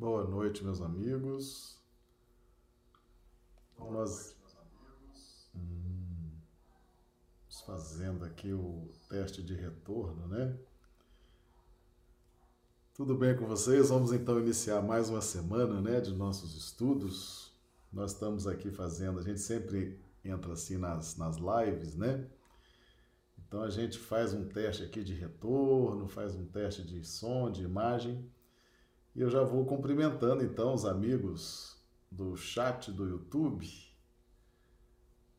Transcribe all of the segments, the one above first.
Boa noite, meus amigos. Boa Nós noite, meus amigos. Hum, fazendo aqui o teste de retorno, né? Tudo bem com vocês? Vamos então iniciar mais uma semana, né, de nossos estudos. Nós estamos aqui fazendo, a gente sempre entra assim nas, nas lives, né? Então a gente faz um teste aqui de retorno, faz um teste de som, de imagem e eu já vou cumprimentando então os amigos do chat do YouTube.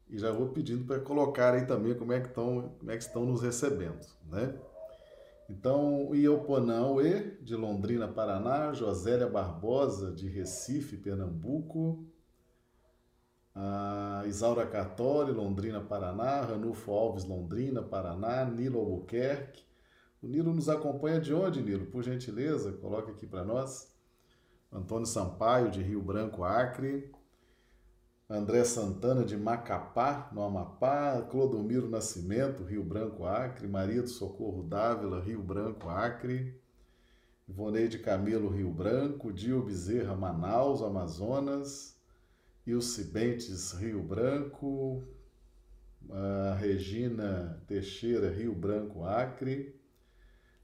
E já vou pedindo para colocarem também como é que estão, como é que estão nos recebendo, né? Então, E, de Londrina, Paraná, Josélia Barbosa, de Recife, Pernambuco, a Isaura Cartori, Londrina, Paraná, Ranulfo Alves, Londrina, Paraná, Nilo Albuquerque, o Nilo nos acompanha de onde, Nilo? Por gentileza, coloque aqui para nós. Antônio Sampaio, de Rio Branco, Acre. André Santana, de Macapá, no Amapá. Clodomiro Nascimento, Rio Branco, Acre. Maria do Socorro Dávila, Rio Branco, Acre. Ivoneide Camilo, Rio Branco. Dio Bezerra, Manaus, Amazonas. Ilse Bentes, Rio Branco. A Regina Teixeira, Rio Branco, Acre.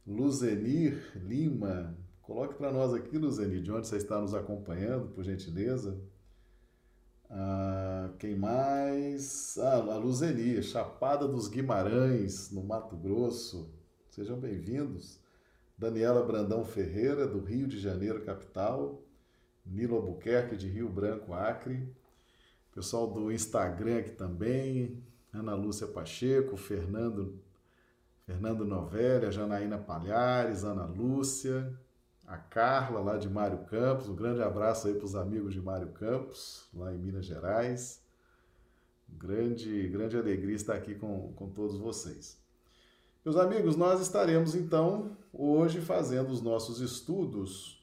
Luzenir Lima. Coloque para nós aqui, Luzenir, de onde você está nos acompanhando, por gentileza. Ah, quem mais? Ah, a Luzenir, Chapada dos Guimarães, no Mato Grosso. Sejam bem-vindos. Daniela Brandão Ferreira, do Rio de Janeiro, capital. Nilo Albuquerque, de Rio Branco, Acre. Pessoal do Instagram aqui também. Ana Lúcia Pacheco, Fernando Fernando Novelli, a Janaína Palhares, Ana Lúcia, a Carla, lá de Mário Campos. Um grande abraço aí para os amigos de Mário Campos, lá em Minas Gerais. Grande, grande alegria estar aqui com, com todos vocês. Meus amigos, nós estaremos então hoje fazendo os nossos estudos,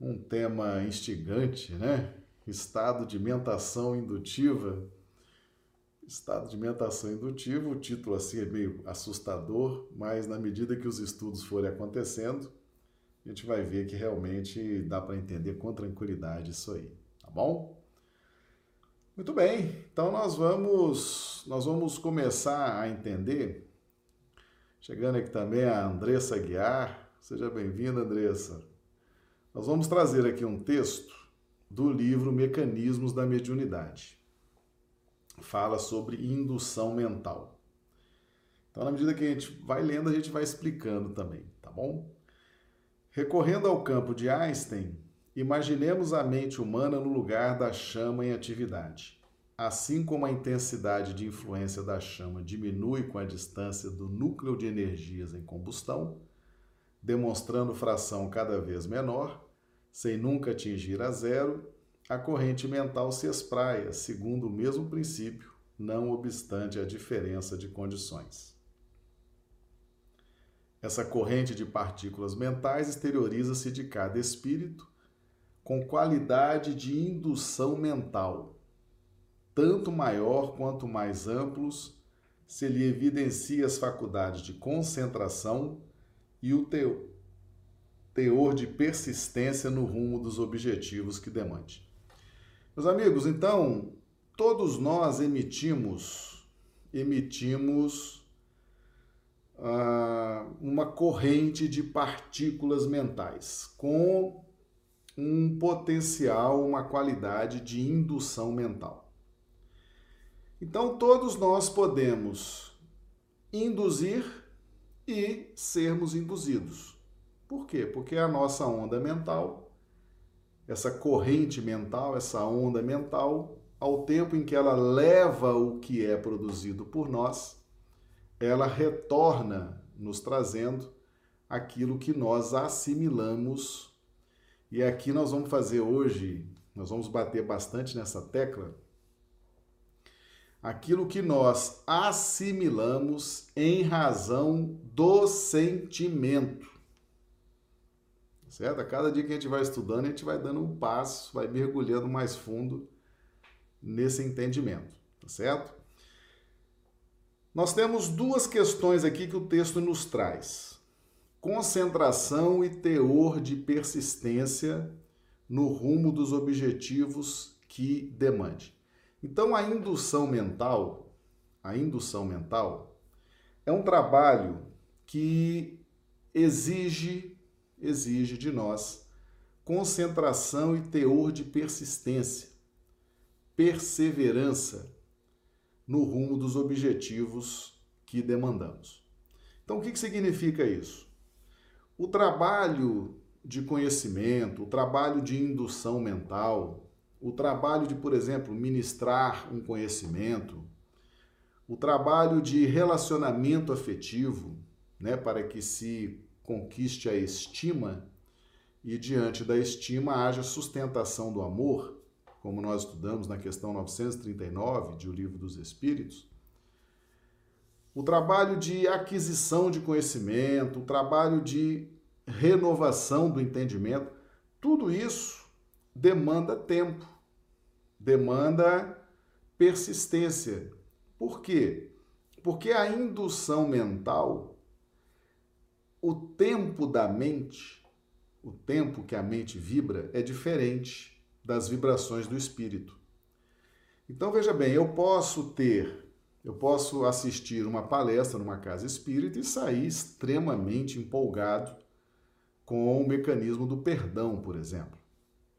um tema instigante, né? Estado de mentação indutiva Estado de mentação indutiva, o título assim é meio assustador, mas na medida que os estudos forem acontecendo, a gente vai ver que realmente dá para entender com tranquilidade isso aí, tá bom? Muito bem, então nós vamos nós vamos começar a entender. Chegando aqui também a Andressa Guiar, seja bem-vinda, Andressa. Nós vamos trazer aqui um texto do livro Mecanismos da Mediunidade fala sobre indução mental. Então, na medida que a gente vai lendo, a gente vai explicando também, tá bom? Recorrendo ao campo de Einstein, imaginemos a mente humana no lugar da chama em atividade. Assim como a intensidade de influência da chama diminui com a distância do núcleo de energias em combustão, demonstrando fração cada vez menor, sem nunca atingir a zero, a corrente mental se espraia segundo o mesmo princípio, não obstante a diferença de condições. Essa corrente de partículas mentais exterioriza-se de cada espírito com qualidade de indução mental, tanto maior quanto mais amplos se lhe evidencia as faculdades de concentração e o teor de persistência no rumo dos objetivos que demande. Meus amigos, então, todos nós emitimos, emitimos ah, uma corrente de partículas mentais com um potencial, uma qualidade de indução mental. Então, todos nós podemos induzir e sermos induzidos. Por quê? Porque a nossa onda mental essa corrente mental, essa onda mental, ao tempo em que ela leva o que é produzido por nós, ela retorna nos trazendo aquilo que nós assimilamos. E aqui nós vamos fazer hoje, nós vamos bater bastante nessa tecla, aquilo que nós assimilamos em razão do sentimento certo? A cada dia que a gente vai estudando, a gente vai dando um passo, vai mergulhando mais fundo nesse entendimento, tá certo? Nós temos duas questões aqui que o texto nos traz. concentração e teor de persistência no rumo dos objetivos que demande. Então, a indução mental, a indução mental é um trabalho que exige exige de nós concentração e teor de persistência, perseverança no rumo dos objetivos que demandamos. Então, o que significa isso? O trabalho de conhecimento, o trabalho de indução mental, o trabalho de, por exemplo, ministrar um conhecimento, o trabalho de relacionamento afetivo, né, para que se conquiste a estima e diante da estima haja sustentação do amor, como nós estudamos na questão 939 de O Livro dos Espíritos. O trabalho de aquisição de conhecimento, o trabalho de renovação do entendimento, tudo isso demanda tempo, demanda persistência. Por quê? Porque a indução mental, o tempo da mente, o tempo que a mente vibra é diferente das vibrações do espírito. Então veja bem, eu posso ter, eu posso assistir uma palestra numa casa espírita e sair extremamente empolgado com o mecanismo do perdão, por exemplo.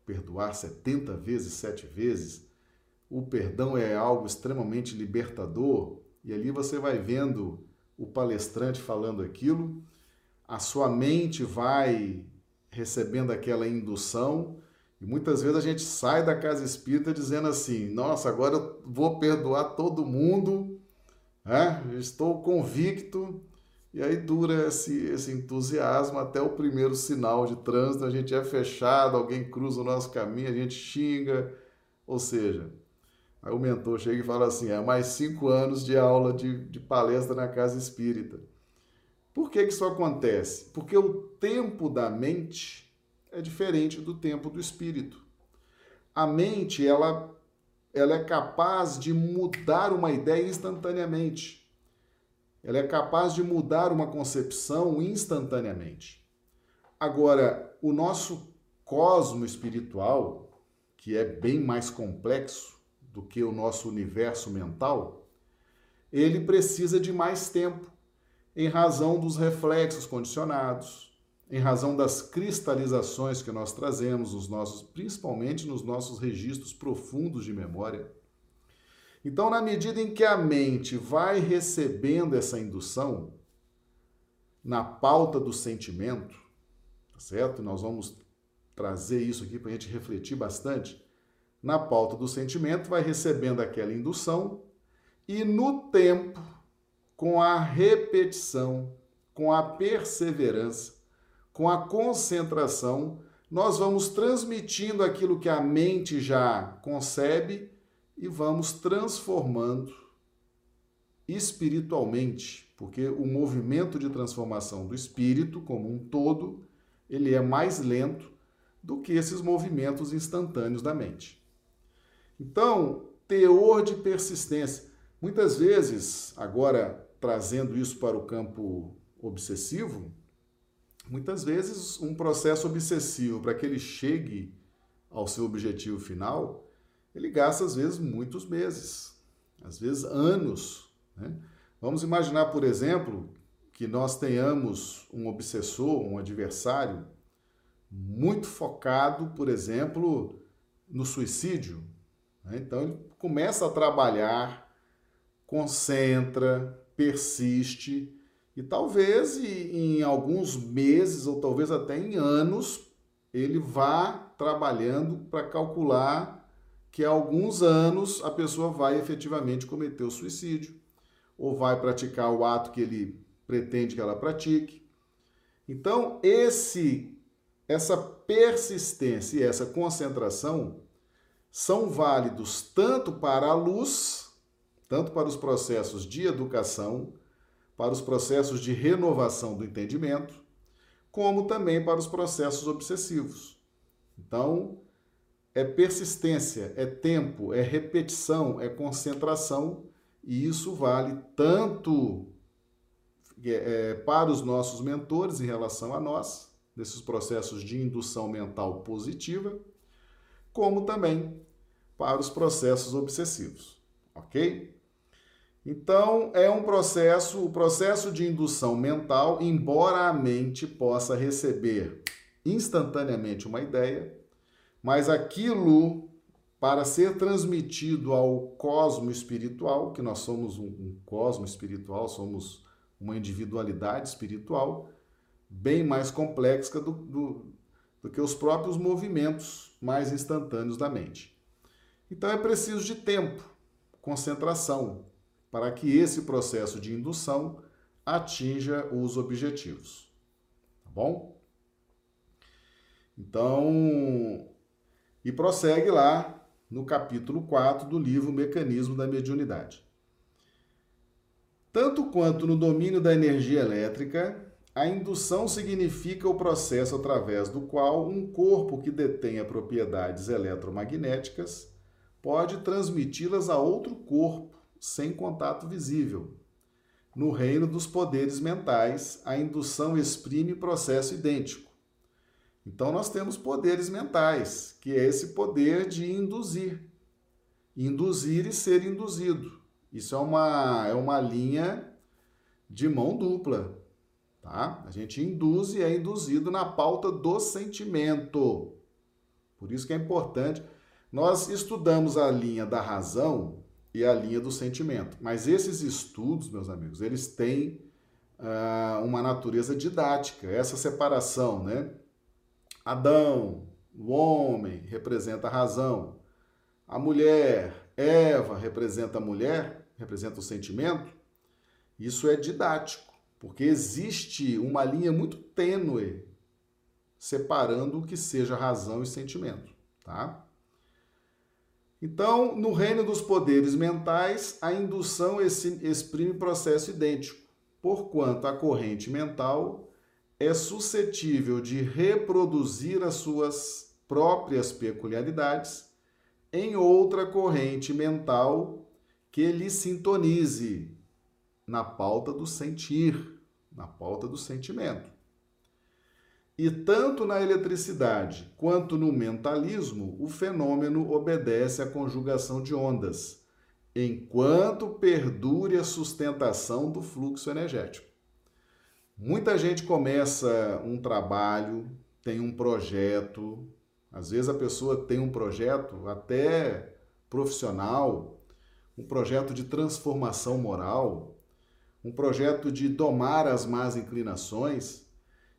Perdoar 70 vezes, sete vezes. O perdão é algo extremamente libertador, e ali você vai vendo o palestrante falando aquilo, a sua mente vai recebendo aquela indução, e muitas vezes a gente sai da casa espírita dizendo assim: nossa, agora eu vou perdoar todo mundo, né? estou convicto e aí dura esse, esse entusiasmo até o primeiro sinal de trânsito, a gente é fechado, alguém cruza o nosso caminho, a gente xinga. Ou seja, aí o mentor chega e fala assim: é mais cinco anos de aula de, de palestra na casa espírita. Por que, que isso acontece? Porque o tempo da mente é diferente do tempo do espírito. A mente, ela, ela é capaz de mudar uma ideia instantaneamente ela é capaz de mudar uma concepção instantaneamente. Agora, o nosso cosmo espiritual, que é bem mais complexo do que o nosso universo mental, ele precisa de mais tempo, em razão dos reflexos condicionados, em razão das cristalizações que nós trazemos, nos nossos, principalmente nos nossos registros profundos de memória. Então, na medida em que a mente vai recebendo essa indução na pauta do sentimento, tá certo? Nós vamos trazer isso aqui para a gente refletir bastante. Na pauta do sentimento, vai recebendo aquela indução e no tempo, com a repetição, com a perseverança, com a concentração, nós vamos transmitindo aquilo que a mente já concebe e vamos transformando espiritualmente, porque o movimento de transformação do espírito como um todo, ele é mais lento do que esses movimentos instantâneos da mente. Então, teor de persistência. Muitas vezes, agora trazendo isso para o campo obsessivo, muitas vezes um processo obsessivo para que ele chegue ao seu objetivo final, ele gasta às vezes muitos meses, às vezes anos. Né? Vamos imaginar, por exemplo, que nós tenhamos um obsessor, um adversário, muito focado, por exemplo, no suicídio. Né? Então ele começa a trabalhar, concentra, persiste, e talvez em alguns meses, ou talvez até em anos, ele vá trabalhando para calcular que há alguns anos a pessoa vai efetivamente cometer o suicídio ou vai praticar o ato que ele pretende que ela pratique. Então, esse essa persistência e essa concentração são válidos tanto para a luz, tanto para os processos de educação, para os processos de renovação do entendimento, como também para os processos obsessivos. Então, é persistência, é tempo, é repetição, é concentração, e isso vale tanto é, é, para os nossos mentores em relação a nós, desses processos de indução mental positiva, como também para os processos obsessivos, ok? Então, é um processo, o processo de indução mental, embora a mente possa receber instantaneamente uma ideia, mas aquilo para ser transmitido ao cosmo espiritual, que nós somos um, um cosmo espiritual, somos uma individualidade espiritual, bem mais complexa do, do, do que os próprios movimentos mais instantâneos da mente. Então é preciso de tempo, concentração, para que esse processo de indução atinja os objetivos. Tá bom? Então, e prossegue lá no capítulo 4 do livro Mecanismo da Mediunidade. Tanto quanto no domínio da energia elétrica, a indução significa o processo através do qual um corpo que detenha propriedades eletromagnéticas pode transmiti-las a outro corpo sem contato visível. No reino dos poderes mentais, a indução exprime processo idêntico. Então, nós temos poderes mentais, que é esse poder de induzir. Induzir e ser induzido. Isso é uma, é uma linha de mão dupla. Tá? A gente induz e é induzido na pauta do sentimento. Por isso que é importante. Nós estudamos a linha da razão e a linha do sentimento. Mas esses estudos, meus amigos, eles têm uh, uma natureza didática. Essa separação, né? Adão, o homem, representa a razão. A mulher, Eva, representa a mulher, representa o sentimento. Isso é didático, porque existe uma linha muito tênue separando o que seja razão e sentimento, tá? Então, no reino dos poderes mentais, a indução exprime processo idêntico, porquanto a corrente mental é suscetível de reproduzir as suas próprias peculiaridades em outra corrente mental que lhe sintonize na pauta do sentir, na pauta do sentimento. E tanto na eletricidade quanto no mentalismo, o fenômeno obedece à conjugação de ondas, enquanto perdure a sustentação do fluxo energético. Muita gente começa um trabalho, tem um projeto, às vezes a pessoa tem um projeto até profissional, um projeto de transformação moral, um projeto de domar as más inclinações,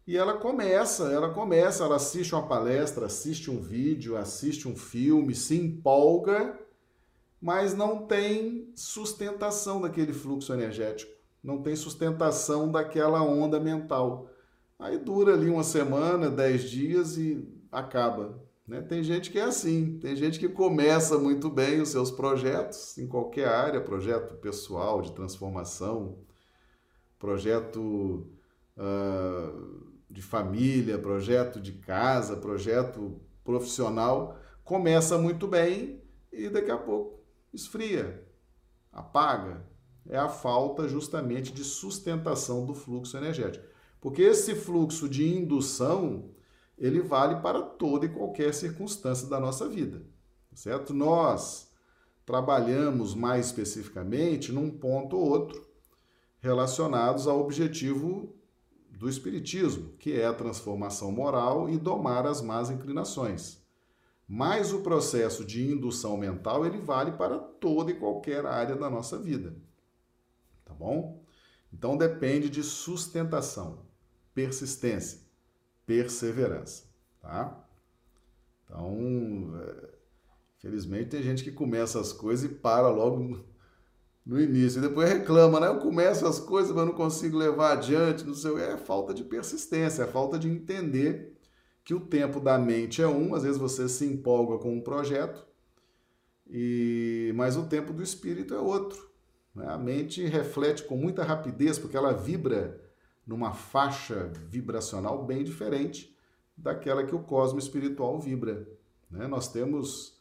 e ela começa, ela começa, ela assiste uma palestra, assiste um vídeo, assiste um filme, se empolga, mas não tem sustentação daquele fluxo energético não tem sustentação daquela onda mental. Aí dura ali uma semana, dez dias e acaba. Né? Tem gente que é assim, tem gente que começa muito bem os seus projetos em qualquer área, projeto pessoal, de transformação, projeto uh, de família, projeto de casa, projeto profissional, começa muito bem e daqui a pouco esfria, apaga, é a falta justamente de sustentação do fluxo energético. Porque esse fluxo de indução, ele vale para toda e qualquer circunstância da nossa vida, certo? Nós trabalhamos mais especificamente num ponto ou outro relacionados ao objetivo do espiritismo, que é a transformação moral e domar as más inclinações. Mas o processo de indução mental, ele vale para toda e qualquer área da nossa vida tá bom? Então depende de sustentação, persistência, perseverança, tá? Então, é, felizmente tem gente que começa as coisas e para logo no início, e depois reclama, né? Eu começo as coisas, mas não consigo levar adiante, não sei, é falta de persistência, é falta de entender que o tempo da mente é um, às vezes você se empolga com um projeto, e mas o tempo do espírito é outro. Né? A mente reflete com muita rapidez, porque ela vibra numa faixa vibracional bem diferente daquela que o cosmo espiritual vibra. Né? Nós temos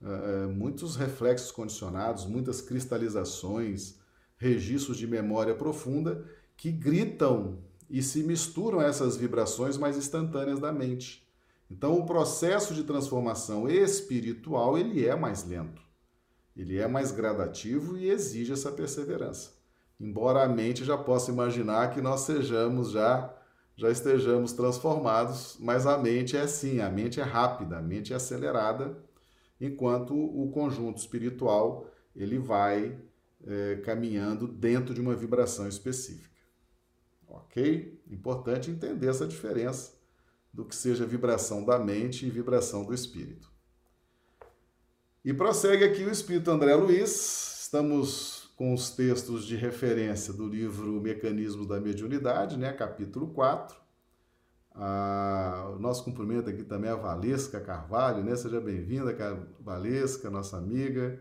uh, muitos reflexos condicionados, muitas cristalizações, registros de memória profunda que gritam e se misturam a essas vibrações mais instantâneas da mente. Então, o processo de transformação espiritual ele é mais lento, ele é mais gradativo e exige essa perseverança. Embora a mente já possa imaginar que nós sejamos já já estejamos transformados, mas a mente é assim, a mente é rápida, a mente é acelerada, enquanto o conjunto espiritual ele vai é, caminhando dentro de uma vibração específica. Ok? Importante entender essa diferença do que seja vibração da mente e vibração do espírito. E prossegue aqui o espírito André Luiz. Estamos com os textos de referência do livro Mecanismos da Mediunidade, né, capítulo 4. Ah, o nosso cumprimento aqui também é a Valesca Carvalho, né? Seja bem-vinda, Valesca, nossa amiga.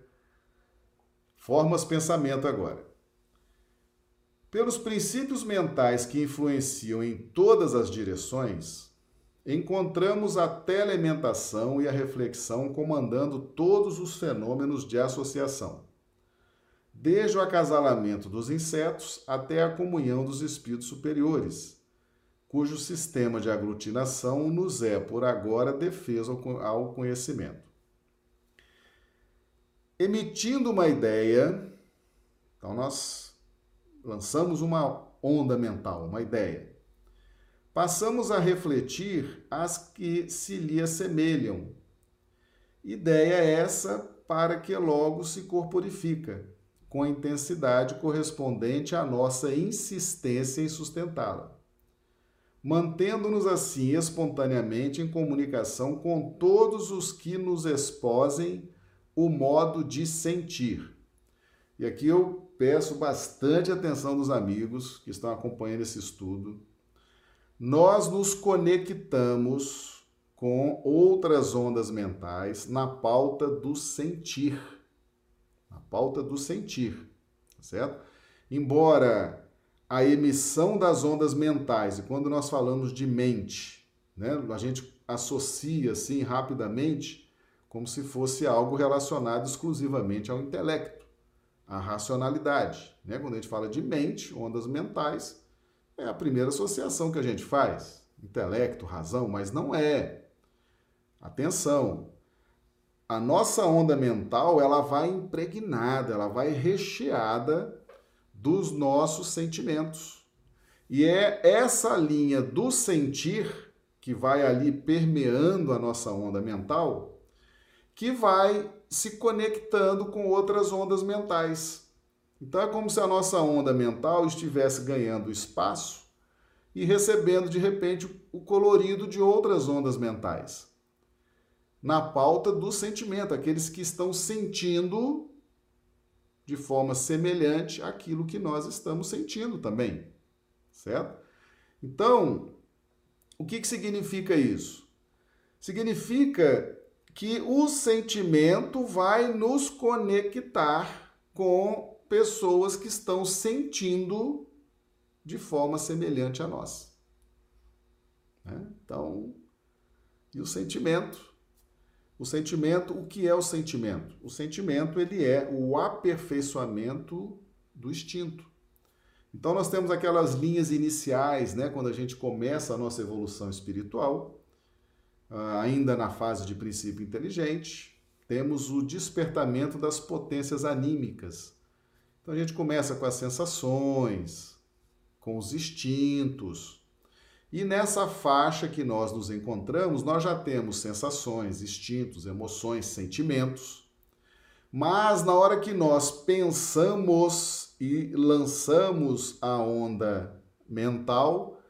Formas pensamento agora. Pelos princípios mentais que influenciam em todas as direções, encontramos a telelementação e a reflexão comandando todos os fenômenos de associação, desde o acasalamento dos insetos até a comunhão dos espíritos superiores, cujo sistema de aglutinação nos é, por agora, defesa ao conhecimento. Emitindo uma ideia, então nós lançamos uma onda mental, uma ideia passamos a refletir as que se lhe assemelham. Ideia essa para que logo se corporifica, com a intensidade correspondente à nossa insistência em sustentá-la, mantendo-nos assim espontaneamente em comunicação com todos os que nos exposem o modo de sentir. E aqui eu peço bastante atenção dos amigos que estão acompanhando esse estudo nós nos conectamos com outras ondas mentais na pauta do sentir. Na pauta do sentir, tá certo? Embora a emissão das ondas mentais, e quando nós falamos de mente, né, a gente associa assim rapidamente como se fosse algo relacionado exclusivamente ao intelecto, à racionalidade. Né? Quando a gente fala de mente, ondas mentais, é a primeira associação que a gente faz. Intelecto, razão, mas não é. Atenção. A nossa onda mental, ela vai impregnada, ela vai recheada dos nossos sentimentos. E é essa linha do sentir que vai ali permeando a nossa onda mental que vai se conectando com outras ondas mentais. Então é como se a nossa onda mental estivesse ganhando espaço e recebendo de repente o colorido de outras ondas mentais. Na pauta do sentimento, aqueles que estão sentindo de forma semelhante aquilo que nós estamos sentindo também, certo? Então, o que, que significa isso? Significa que o sentimento vai nos conectar com pessoas que estão sentindo de forma semelhante a nós. Né? Então, e o sentimento? O sentimento, o que é o sentimento? O sentimento ele é o aperfeiçoamento do instinto. Então nós temos aquelas linhas iniciais, né, quando a gente começa a nossa evolução espiritual, ah, ainda na fase de princípio inteligente, temos o despertamento das potências anímicas, então a gente começa com as sensações, com os instintos. E nessa faixa que nós nos encontramos, nós já temos sensações, instintos, emoções, sentimentos. Mas na hora que nós pensamos e lançamos a onda mental,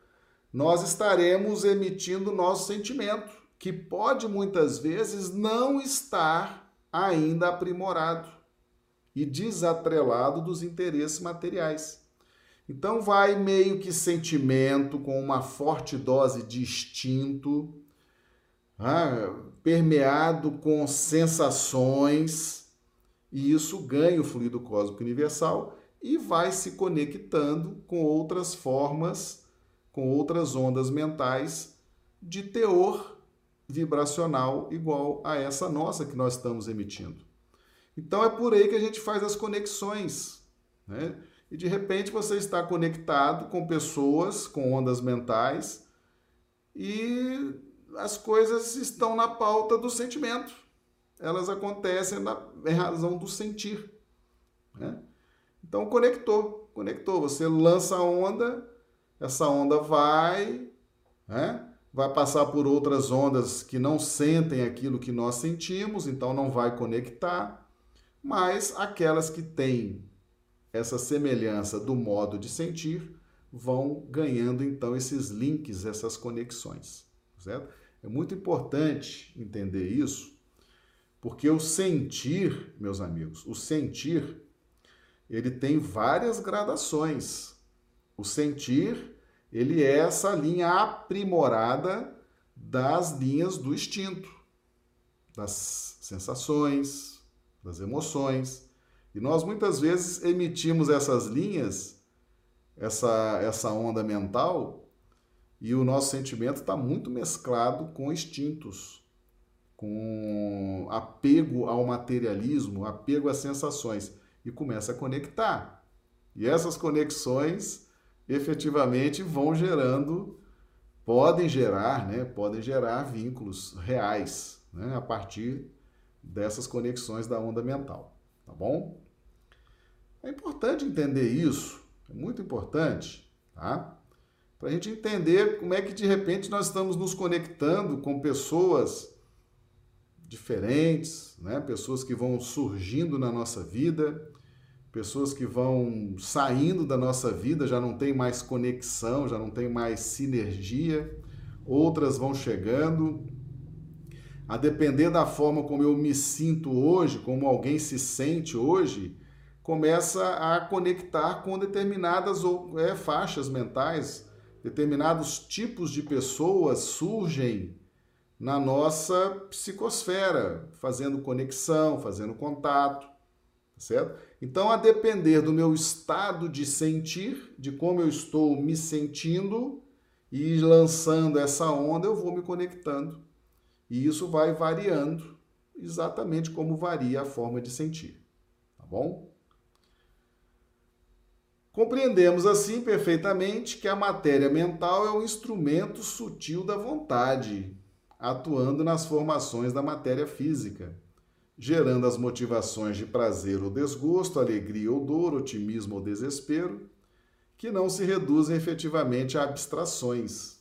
nós estaremos emitindo nosso sentimento, que pode muitas vezes não estar ainda aprimorado e desatrelado dos interesses materiais. Então vai meio que sentimento com uma forte dose de instinto, ah, permeado com sensações, e isso ganha o fluido cósmico universal e vai se conectando com outras formas, com outras ondas mentais de teor vibracional igual a essa nossa que nós estamos emitindo. Então é por aí que a gente faz as conexões. Né? E de repente você está conectado com pessoas com ondas mentais e as coisas estão na pauta do sentimento. Elas acontecem na, em razão do sentir. Né? Então conectou, conectou. Você lança a onda, essa onda vai, né? vai passar por outras ondas que não sentem aquilo que nós sentimos, então não vai conectar. Mas aquelas que têm essa semelhança do modo de sentir vão ganhando então esses links, essas conexões, certo? É muito importante entender isso, porque o sentir, meus amigos, o sentir, ele tem várias gradações. O sentir, ele é essa linha aprimorada das linhas do instinto, das sensações, das emoções. E nós muitas vezes emitimos essas linhas, essa, essa onda mental, e o nosso sentimento está muito mesclado com instintos, com apego ao materialismo, apego às sensações, e começa a conectar. E essas conexões efetivamente vão gerando, podem gerar, né, podem gerar vínculos reais né, a partir dessas conexões da onda mental, tá bom? É importante entender isso, é muito importante, tá? Para a gente entender como é que de repente nós estamos nos conectando com pessoas diferentes, né? Pessoas que vão surgindo na nossa vida, pessoas que vão saindo da nossa vida, já não tem mais conexão, já não tem mais sinergia, outras vão chegando. A depender da forma como eu me sinto hoje, como alguém se sente hoje, começa a conectar com determinadas é, faixas mentais, determinados tipos de pessoas surgem na nossa psicosfera, fazendo conexão, fazendo contato, tá certo? Então, a depender do meu estado de sentir, de como eu estou me sentindo e lançando essa onda, eu vou me conectando. E isso vai variando, exatamente como varia a forma de sentir, tá bom? Compreendemos assim perfeitamente que a matéria mental é um instrumento sutil da vontade, atuando nas formações da matéria física, gerando as motivações de prazer ou desgosto, alegria ou dor, otimismo ou desespero, que não se reduzem efetivamente a abstrações,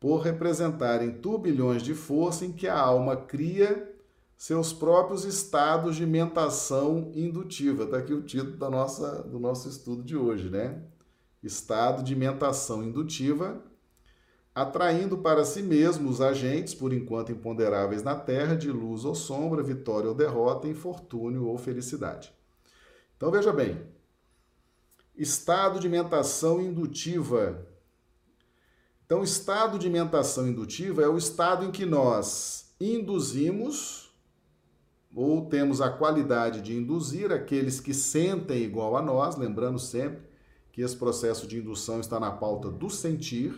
por representarem turbilhões de força em que a alma cria seus próprios estados de mentação indutiva. Está aqui o título da nossa, do nosso estudo de hoje, né? Estado de mentação indutiva, atraindo para si mesmo os agentes, por enquanto imponderáveis na Terra, de luz ou sombra, vitória ou derrota, infortúnio ou felicidade. Então veja bem, estado de mentação indutiva. Então, estado de mentação indutiva é o estado em que nós induzimos ou temos a qualidade de induzir aqueles que sentem igual a nós, lembrando sempre que esse processo de indução está na pauta do sentir.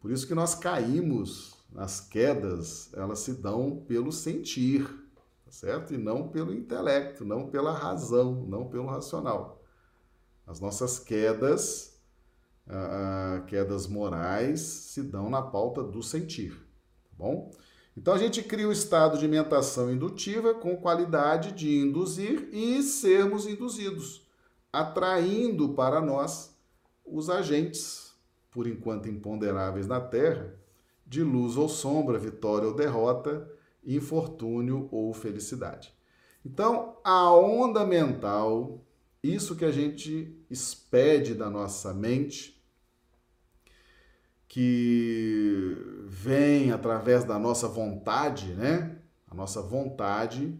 Por isso que nós caímos, as quedas, elas se dão pelo sentir, tá certo? E não pelo intelecto, não pela razão, não pelo racional. As nossas quedas, ah, quedas morais, se dão na pauta do sentir, tá bom? Então a gente cria o estado de mentação indutiva com qualidade de induzir e sermos induzidos, atraindo para nós os agentes, por enquanto imponderáveis na Terra, de luz ou sombra, vitória ou derrota, infortúnio ou felicidade. Então, a onda mental, isso que a gente expede da nossa mente, que vem através da nossa vontade, né? A nossa vontade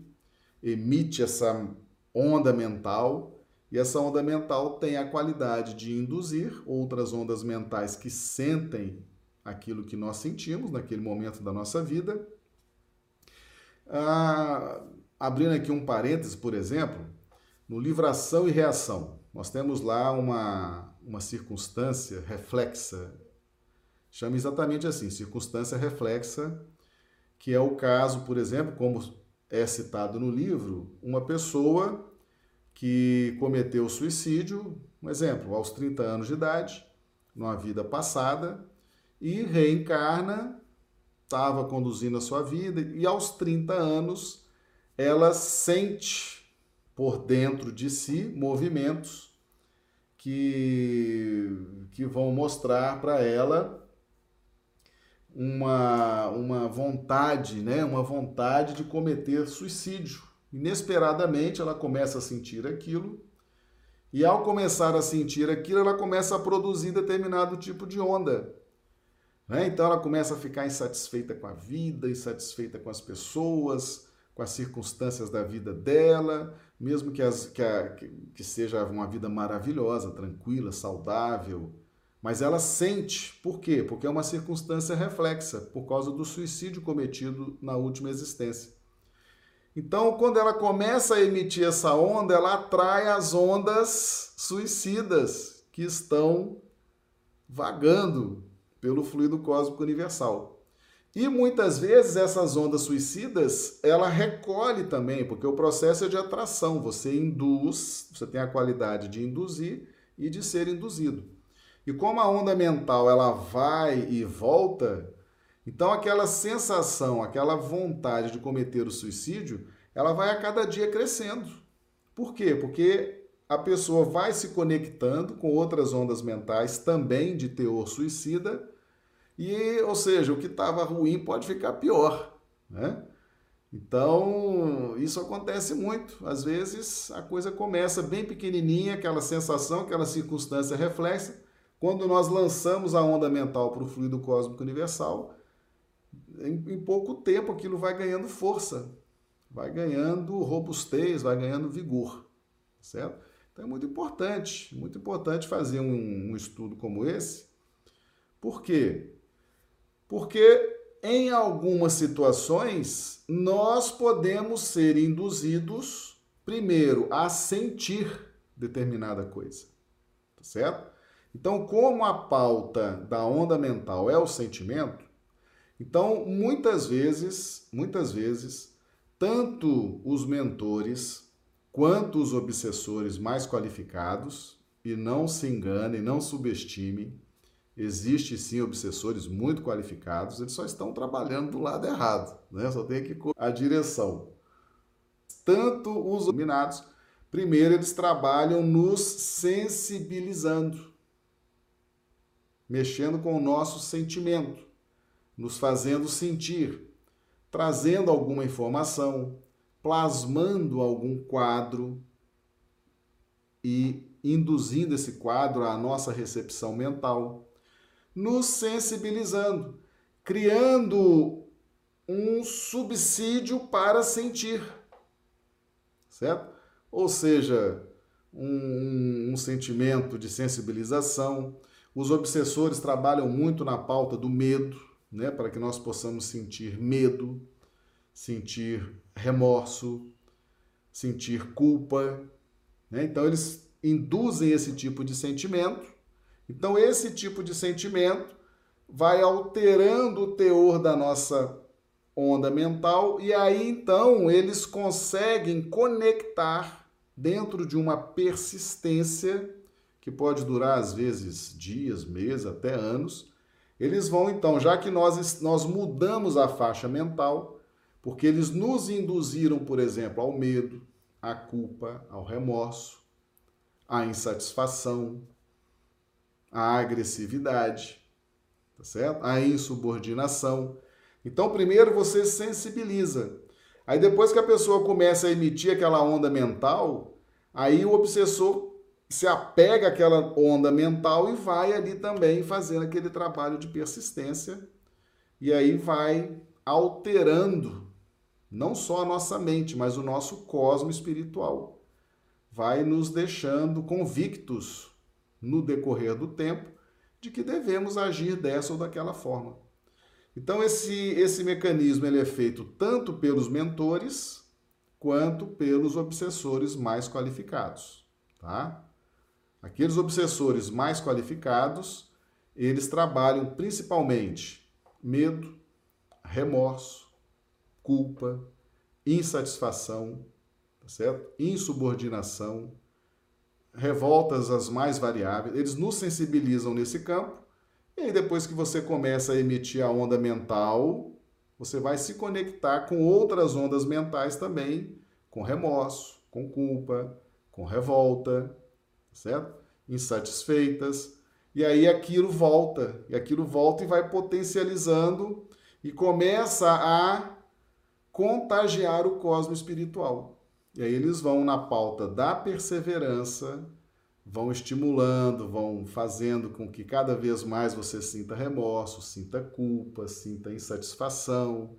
emite essa onda mental e essa onda mental tem a qualidade de induzir outras ondas mentais que sentem aquilo que nós sentimos naquele momento da nossa vida. Ah, abrindo aqui um parêntese, por exemplo, no livro Ação e Reação, nós temos lá uma, uma circunstância reflexa. Chama exatamente assim, circunstância reflexa, que é o caso, por exemplo, como é citado no livro, uma pessoa que cometeu suicídio, um exemplo, aos 30 anos de idade, numa vida passada, e reencarna, estava conduzindo a sua vida, e aos 30 anos ela sente por dentro de si movimentos que, que vão mostrar para ela uma, uma vontade, né? uma vontade de cometer suicídio. Inesperadamente ela começa a sentir aquilo, e ao começar a sentir aquilo, ela começa a produzir determinado tipo de onda. Né? Então ela começa a ficar insatisfeita com a vida, insatisfeita com as pessoas, com as circunstâncias da vida dela, mesmo que, as, que, a, que seja uma vida maravilhosa, tranquila, saudável, mas ela sente. Por quê? Porque é uma circunstância reflexa, por causa do suicídio cometido na última existência. Então, quando ela começa a emitir essa onda, ela atrai as ondas suicidas que estão vagando pelo fluido cósmico universal. E muitas vezes essas ondas suicidas, ela recolhe também, porque o processo é de atração, você induz, você tem a qualidade de induzir e de ser induzido. E como a onda mental ela vai e volta, então aquela sensação, aquela vontade de cometer o suicídio, ela vai a cada dia crescendo. Por quê? Porque a pessoa vai se conectando com outras ondas mentais também de teor suicida, e, ou seja, o que estava ruim pode ficar pior, né? Então, isso acontece muito. Às vezes, a coisa começa bem pequenininha, aquela sensação, aquela circunstância reflexa. Quando nós lançamos a onda mental para o fluido cósmico universal, em, pouco tempo aquilo vai ganhando força, vai ganhando robustez, vai ganhando vigor, certo? Então é muito importante, muito importante fazer um, um estudo como esse. Por quê? Porque em algumas situações nós podemos ser induzidos primeiro a sentir determinada coisa, tá certo? Então, como a pauta da onda mental é o sentimento, então muitas vezes, muitas vezes tanto os mentores quanto os obsessores mais qualificados, e não se engane, não subestime, existe sim obsessores muito qualificados, eles só estão trabalhando do lado errado, né? Só tem que a direção. Tanto os dominados, primeiro eles trabalham nos sensibilizando, mexendo com o nosso sentimento, nos fazendo sentir trazendo alguma informação, plasmando algum quadro e induzindo esse quadro à nossa recepção mental, nos sensibilizando, criando um subsídio para sentir, certo? Ou seja, um, um, sentimento de sensibilização. Os obsessores trabalham muito na pauta do medo, né, para que nós possamos sentir medo, sentir remorso, sentir culpa. Né? Então, eles induzem esse tipo de sentimento. Então, esse tipo de sentimento vai alterando o teor da nossa onda mental e aí então eles conseguem conectar dentro de uma persistência que pode durar às vezes dias, meses, até anos, eles vão então, já que nós, nós mudamos a faixa mental, porque eles nos induziram, por exemplo, ao medo, à culpa, ao remorso, à insatisfação, à agressividade, tá certo? À insubordinação. Então, primeiro você sensibiliza. Aí depois que a pessoa começa a emitir aquela onda mental, aí o obsessor se apega àquela onda mental e vai ali também fazendo aquele trabalho de persistência e aí vai alterando não só a nossa mente, mas o nosso cosmo espiritual. Vai nos deixando convictos no decorrer do tempo de que devemos agir dessa ou daquela forma. Então esse esse mecanismo ele é feito tanto pelos mentores quanto pelos obsessores mais qualificados, tá? Aqueles obsessores mais qualificados, eles trabalham principalmente medo, remorso, culpa, insatisfação, tá certo? Insubordinação, revoltas as mais variáveis, eles nos sensibilizam nesse campo. E aí depois que você começa a emitir a onda mental, você vai se conectar com outras ondas mentais também, com remorso, com culpa, com revolta, tá certo? Insatisfeitas. E aí aquilo volta, e aquilo volta e vai potencializando e começa a contagiar o cosmo espiritual. E aí eles vão na pauta da perseverança, vão estimulando, vão fazendo com que cada vez mais você sinta remorso, sinta culpa, sinta insatisfação,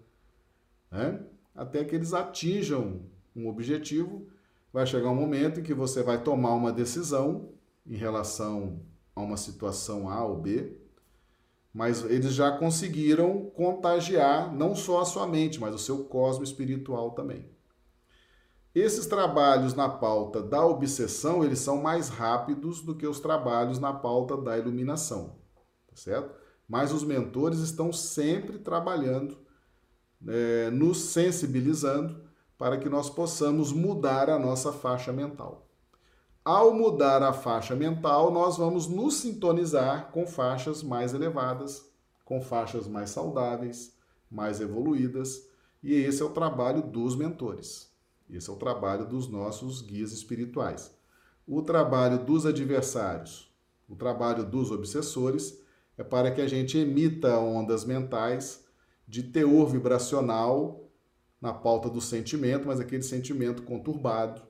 né? até que eles atinjam um objetivo. Vai chegar um momento em que você vai tomar uma decisão em relação a uma situação A ou B, mas eles já conseguiram contagiar não só a sua mente, mas o seu cosmo espiritual também. Esses trabalhos na pauta da obsessão, eles são mais rápidos do que os trabalhos na pauta da iluminação, tá certo? Mas os mentores estão sempre trabalhando, é, nos sensibilizando para que nós possamos mudar a nossa faixa mental. Ao mudar a faixa mental, nós vamos nos sintonizar com faixas mais elevadas, com faixas mais saudáveis, mais evoluídas, e esse é o trabalho dos mentores. Esse é o trabalho dos nossos guias espirituais. O trabalho dos adversários, o trabalho dos obsessores, é para que a gente emita ondas mentais de teor vibracional na pauta do sentimento, mas aquele sentimento conturbado,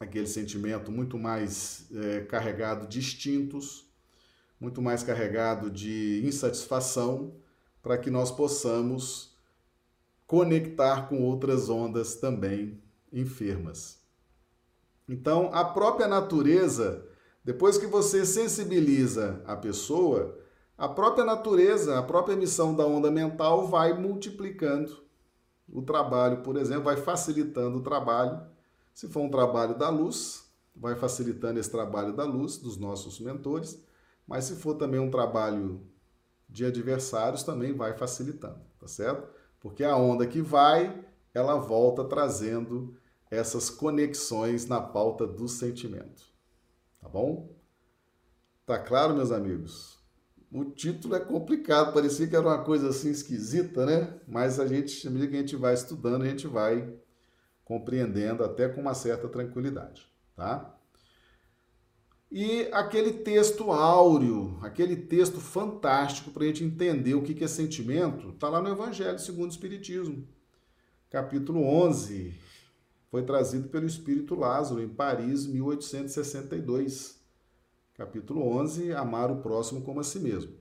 aquele sentimento muito mais é, carregado de instintos, muito mais carregado de insatisfação, para que nós possamos conectar com outras ondas também enfermas. Então, a própria natureza, depois que você sensibiliza a pessoa, a própria natureza, a própria emissão da onda mental vai multiplicando o trabalho, por exemplo, vai facilitando o trabalho. Se for um trabalho da luz, vai facilitando esse trabalho da luz dos nossos mentores, mas se for também um trabalho de adversários, também vai facilitando, tá certo? Porque a onda que vai, ela volta trazendo essas conexões na pauta do sentimento. Tá bom? Tá claro, meus amigos? O título é complicado, parecia que era uma coisa assim esquisita, né? Mas a gente, à medida que a gente vai estudando, a gente vai compreendendo até com uma certa tranquilidade, tá? E aquele texto áureo, aquele texto fantástico para a gente entender o que é sentimento, está lá no Evangelho segundo o Espiritismo, capítulo 11. Foi trazido pelo Espírito Lázaro em Paris, 1862. Capítulo 11, amar o próximo como a si mesmo.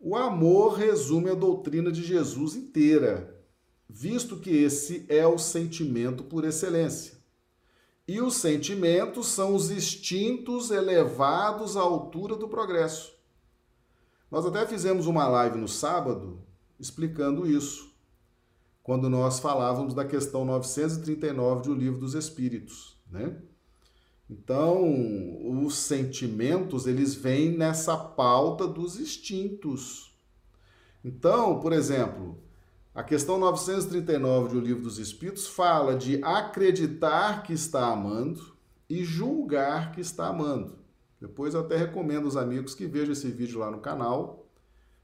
O amor resume a doutrina de Jesus inteira, visto que esse é o sentimento por excelência. E os sentimentos são os instintos elevados à altura do progresso. Nós até fizemos uma live no sábado explicando isso, quando nós falávamos da questão 939 do Livro dos Espíritos, né? Então, os sentimentos, eles vêm nessa pauta dos instintos. Então, por exemplo, a questão 939 do Livro dos Espíritos fala de acreditar que está amando e julgar que está amando. Depois eu até recomendo aos amigos que vejam esse vídeo lá no canal.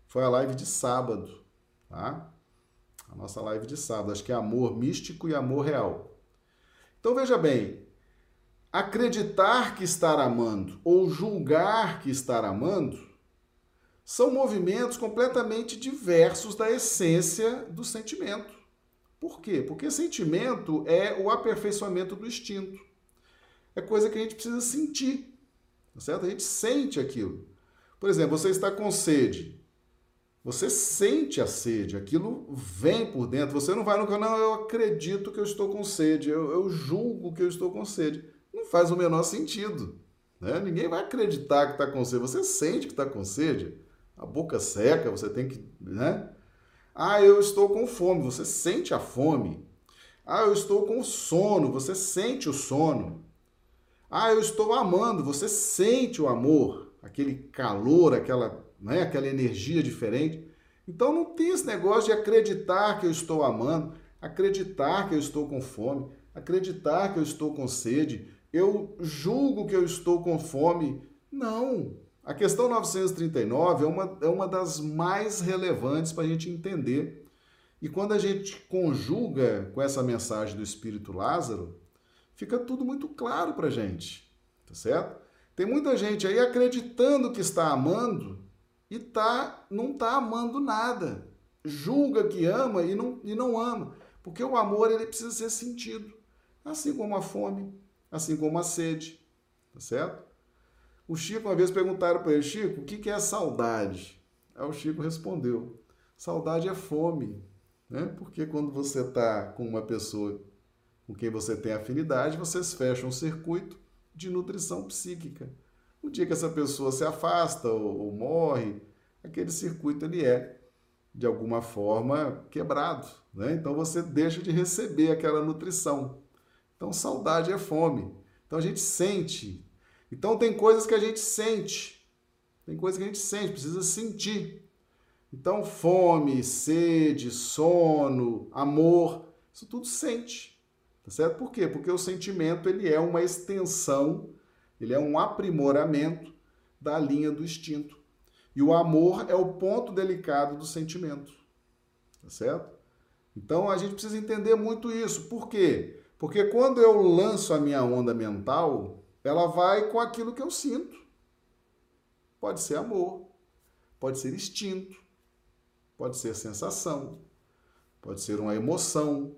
Foi a live de sábado, tá? A nossa live de sábado, acho que é amor místico e amor real. Então veja bem, acreditar que estar amando ou julgar que estar amando são movimentos completamente diversos da essência do sentimento. Por quê? Porque sentimento é o aperfeiçoamento do instinto. É coisa que a gente precisa sentir, tá certo? A gente sente aquilo. Por exemplo, você está com sede. Você sente a sede, aquilo vem por dentro. Você não vai no canal, eu acredito que eu estou com sede, eu, eu julgo que eu estou com sede. Não faz o menor sentido. Né? Ninguém vai acreditar que está com sede. Você sente que está com sede a boca seca, você tem que, né? Ah, eu estou com fome, você sente a fome. Ah, eu estou com sono, você sente o sono. Ah, eu estou amando, você sente o amor, aquele calor, aquela, né, aquela energia diferente. Então não tem esse negócio de acreditar que eu estou amando. acreditar que eu estou com fome, acreditar que eu estou com sede, eu julgo que eu estou com fome. Não! A questão 939 é uma, é uma das mais relevantes para a gente entender. E quando a gente conjuga com essa mensagem do Espírito Lázaro, fica tudo muito claro para a gente, tá certo? Tem muita gente aí acreditando que está amando e tá, não está amando nada. Julga que ama e não, e não ama. Porque o amor ele precisa ser sentido. Assim como a fome, assim como a sede. Tá certo? O Chico, uma vez perguntaram para ele, Chico, o que é saudade? Aí o Chico respondeu: saudade é fome. Né? Porque quando você está com uma pessoa com quem você tem afinidade, vocês fecham um circuito de nutrição psíquica. O dia que essa pessoa se afasta ou, ou morre, aquele circuito ele é de alguma forma quebrado, né? Então você deixa de receber aquela nutrição. Então saudade é fome. Então a gente sente então tem coisas que a gente sente. Tem coisas que a gente sente, precisa sentir. Então fome, sede, sono, amor, isso tudo sente. Tá certo? Por quê? Porque o sentimento ele é uma extensão, ele é um aprimoramento da linha do instinto. E o amor é o ponto delicado do sentimento. Tá certo? Então a gente precisa entender muito isso. Por quê? Porque quando eu lanço a minha onda mental, ela vai com aquilo que eu sinto. Pode ser amor, pode ser instinto, pode ser sensação, pode ser uma emoção,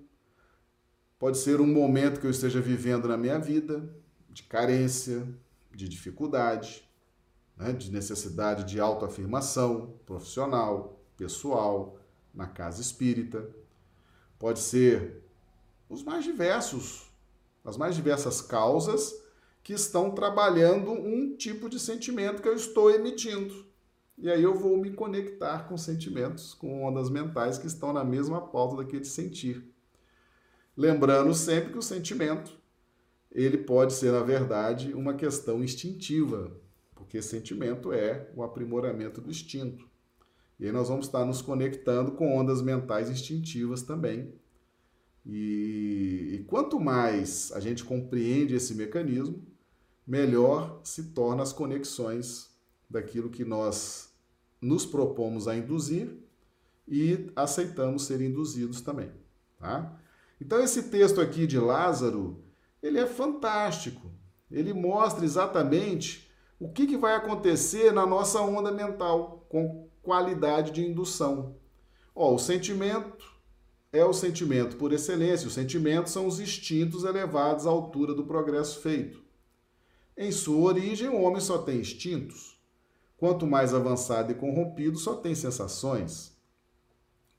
pode ser um momento que eu esteja vivendo na minha vida de carência, de dificuldade, né, de necessidade de autoafirmação profissional, pessoal, na casa espírita. Pode ser os mais diversos, as mais diversas causas que estão trabalhando um tipo de sentimento que eu estou emitindo. E aí eu vou me conectar com sentimentos, com ondas mentais que estão na mesma pauta daquele sentir. Lembrando sempre que o sentimento, ele pode ser, na verdade, uma questão instintiva, porque sentimento é o aprimoramento do instinto. E aí nós vamos estar nos conectando com ondas mentais instintivas também. E, e quanto mais a gente compreende esse mecanismo, melhor se tornam as conexões daquilo que nós nos propomos a induzir e aceitamos ser induzidos também, tá? Então esse texto aqui de Lázaro, ele é fantástico. Ele mostra exatamente o que, que vai acontecer na nossa onda mental com qualidade de indução. Ó, o sentimento é o sentimento por excelência. Os sentimentos são os instintos elevados à altura do progresso feito. Em sua origem, o homem só tem instintos. Quanto mais avançado e corrompido, só tem sensações.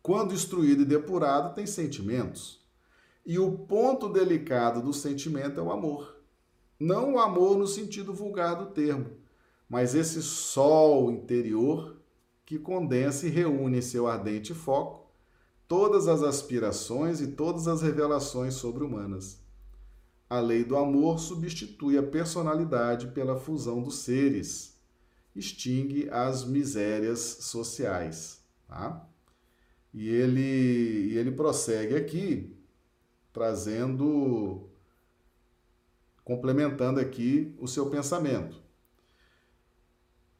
Quando instruído e depurado, tem sentimentos. E o ponto delicado do sentimento é o amor. Não o amor no sentido vulgar do termo, mas esse sol interior que condensa e reúne em seu ardente foco todas as aspirações e todas as revelações sobre-humanas. A lei do amor substitui a personalidade pela fusão dos seres, extingue as misérias sociais. Tá? E ele, ele prossegue aqui, trazendo, complementando aqui o seu pensamento.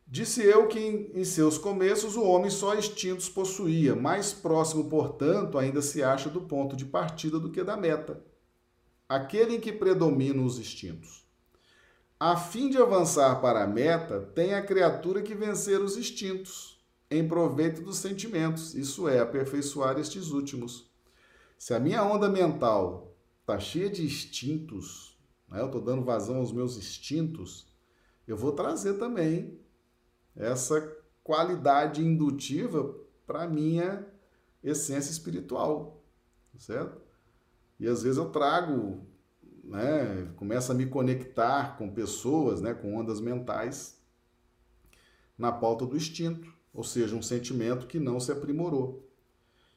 Disse eu que em, em seus começos o homem só instintos possuía, mais próximo, portanto, ainda se acha do ponto de partida do que da meta aquele em que predominam os instintos. A fim de avançar para a meta, tem a criatura que vencer os instintos, em proveito dos sentimentos, isso é, aperfeiçoar estes últimos. Se a minha onda mental está cheia de instintos, né, eu estou dando vazão aos meus instintos, eu vou trazer também essa qualidade indutiva para a minha essência espiritual, certo? E às vezes eu trago, né, começo a me conectar com pessoas, né, com ondas mentais na pauta do instinto, ou seja, um sentimento que não se aprimorou.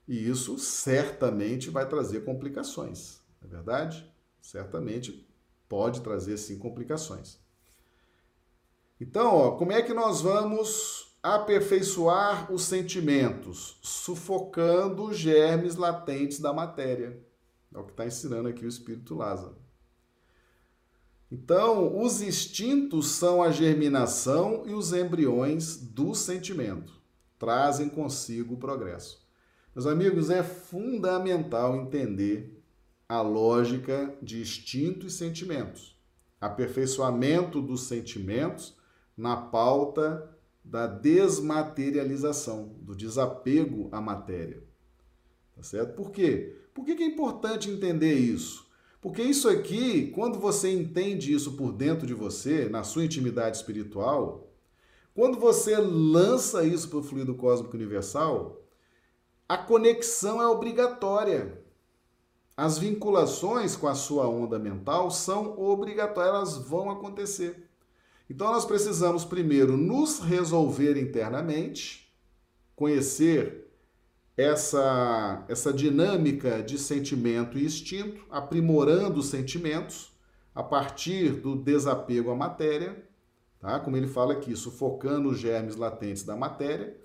E isso certamente vai trazer complicações, não é verdade? Certamente pode trazer sim complicações. Então, ó, como é que nós vamos aperfeiçoar os sentimentos, sufocando os germes latentes da matéria. É o que está ensinando aqui o Espírito Lázaro. Então, os instintos são a germinação e os embriões do sentimento. Trazem consigo o progresso. Meus amigos, é fundamental entender a lógica de instinto e sentimentos. Aperfeiçoamento dos sentimentos na pauta da desmaterialização, do desapego à matéria. Tá certo? Por quê? Por que é importante entender isso? Porque isso aqui, quando você entende isso por dentro de você, na sua intimidade espiritual, quando você lança isso para o fluido cósmico universal, a conexão é obrigatória. As vinculações com a sua onda mental são obrigatórias, elas vão acontecer. Então nós precisamos primeiro nos resolver internamente, conhecer essa, essa dinâmica de sentimento e instinto, aprimorando os sentimentos a partir do desapego à matéria, tá? como ele fala aqui, sufocando os germes latentes da matéria,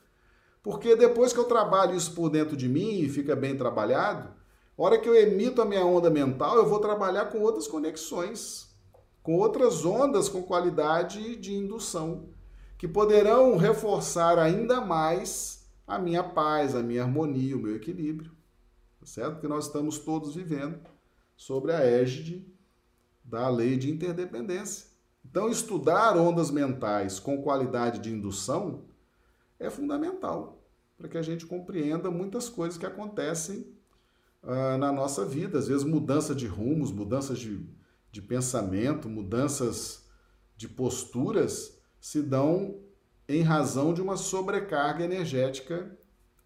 porque depois que eu trabalho isso por dentro de mim e fica bem trabalhado, hora que eu emito a minha onda mental, eu vou trabalhar com outras conexões, com outras ondas com qualidade de indução, que poderão reforçar ainda mais a minha paz, a minha harmonia, o meu equilíbrio. Tá certo? Que nós estamos todos vivendo sobre a égide da lei de interdependência. Então, estudar ondas mentais com qualidade de indução é fundamental para que a gente compreenda muitas coisas que acontecem uh, na nossa vida. Às vezes, mudança de rumos, mudanças de, de pensamento, mudanças de posturas se dão em razão de uma sobrecarga energética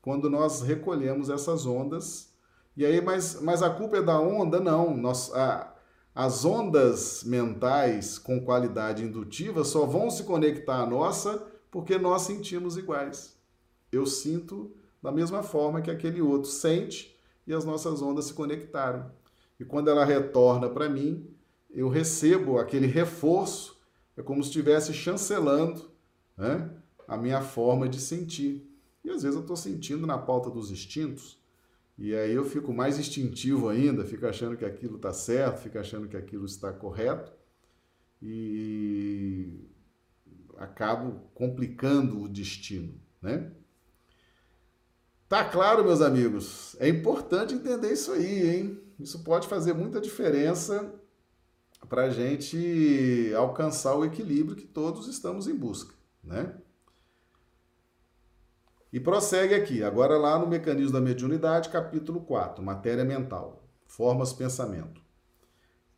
quando nós recolhemos essas ondas. E aí, mas, mas a culpa é da onda? Não. Nós, a, as ondas mentais com qualidade indutiva só vão se conectar à nossa porque nós sentimos iguais. Eu sinto da mesma forma que aquele outro sente e as nossas ondas se conectaram. E quando ela retorna para mim, eu recebo aquele reforço, é como se estivesse chancelando né? a minha forma de sentir. E às vezes eu estou sentindo na pauta dos instintos, e aí eu fico mais instintivo ainda, fico achando que aquilo está certo, fico achando que aquilo está correto, e acabo complicando o destino, né? Tá claro, meus amigos? É importante entender isso aí, hein? Isso pode fazer muita diferença para a gente alcançar o equilíbrio que todos estamos em busca né? E prossegue aqui, agora lá no Mecanismo da Mediunidade, capítulo 4, Matéria Mental, Formas Pensamento.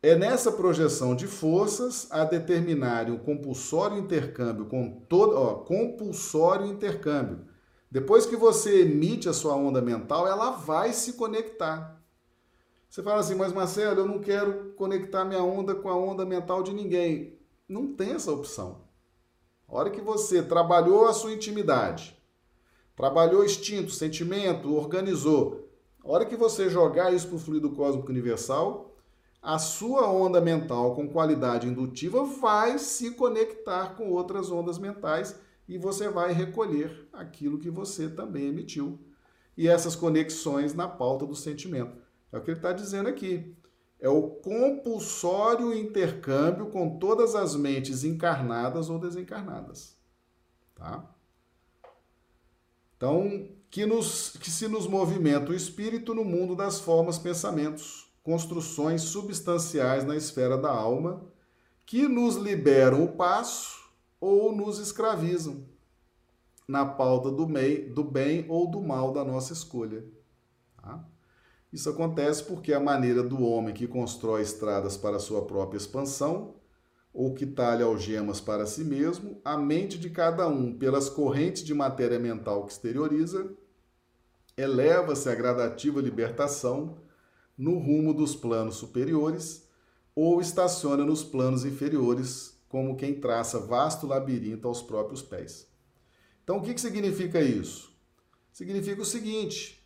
É nessa projeção de forças a determinarem o compulsório intercâmbio com todo, ó, compulsório intercâmbio. Depois que você emite a sua onda mental, ela vai se conectar. Você fala assim, mas Marcelo, eu não quero conectar minha onda com a onda mental de ninguém. Não tem essa opção. A hora que você trabalhou a sua intimidade, trabalhou instinto, sentimento, organizou, a hora que você jogar isso para o fluido cósmico universal, a sua onda mental com qualidade indutiva vai se conectar com outras ondas mentais e você vai recolher aquilo que você também emitiu. E essas conexões na pauta do sentimento. É o que ele está dizendo aqui é o compulsório intercâmbio com todas as mentes encarnadas ou desencarnadas. Tá? Então, que, nos, que se nos movimenta o espírito no mundo das formas, pensamentos, construções substanciais na esfera da alma, que nos liberam o passo ou nos escravizam na pauta do, mei, do bem ou do mal da nossa escolha. Tá? Isso acontece porque a maneira do homem que constrói estradas para sua própria expansão, ou que talha algemas para si mesmo, a mente de cada um, pelas correntes de matéria mental que exterioriza, eleva-se à gradativa libertação no rumo dos planos superiores ou estaciona nos planos inferiores, como quem traça vasto labirinto aos próprios pés. Então, o que, que significa isso? Significa o seguinte: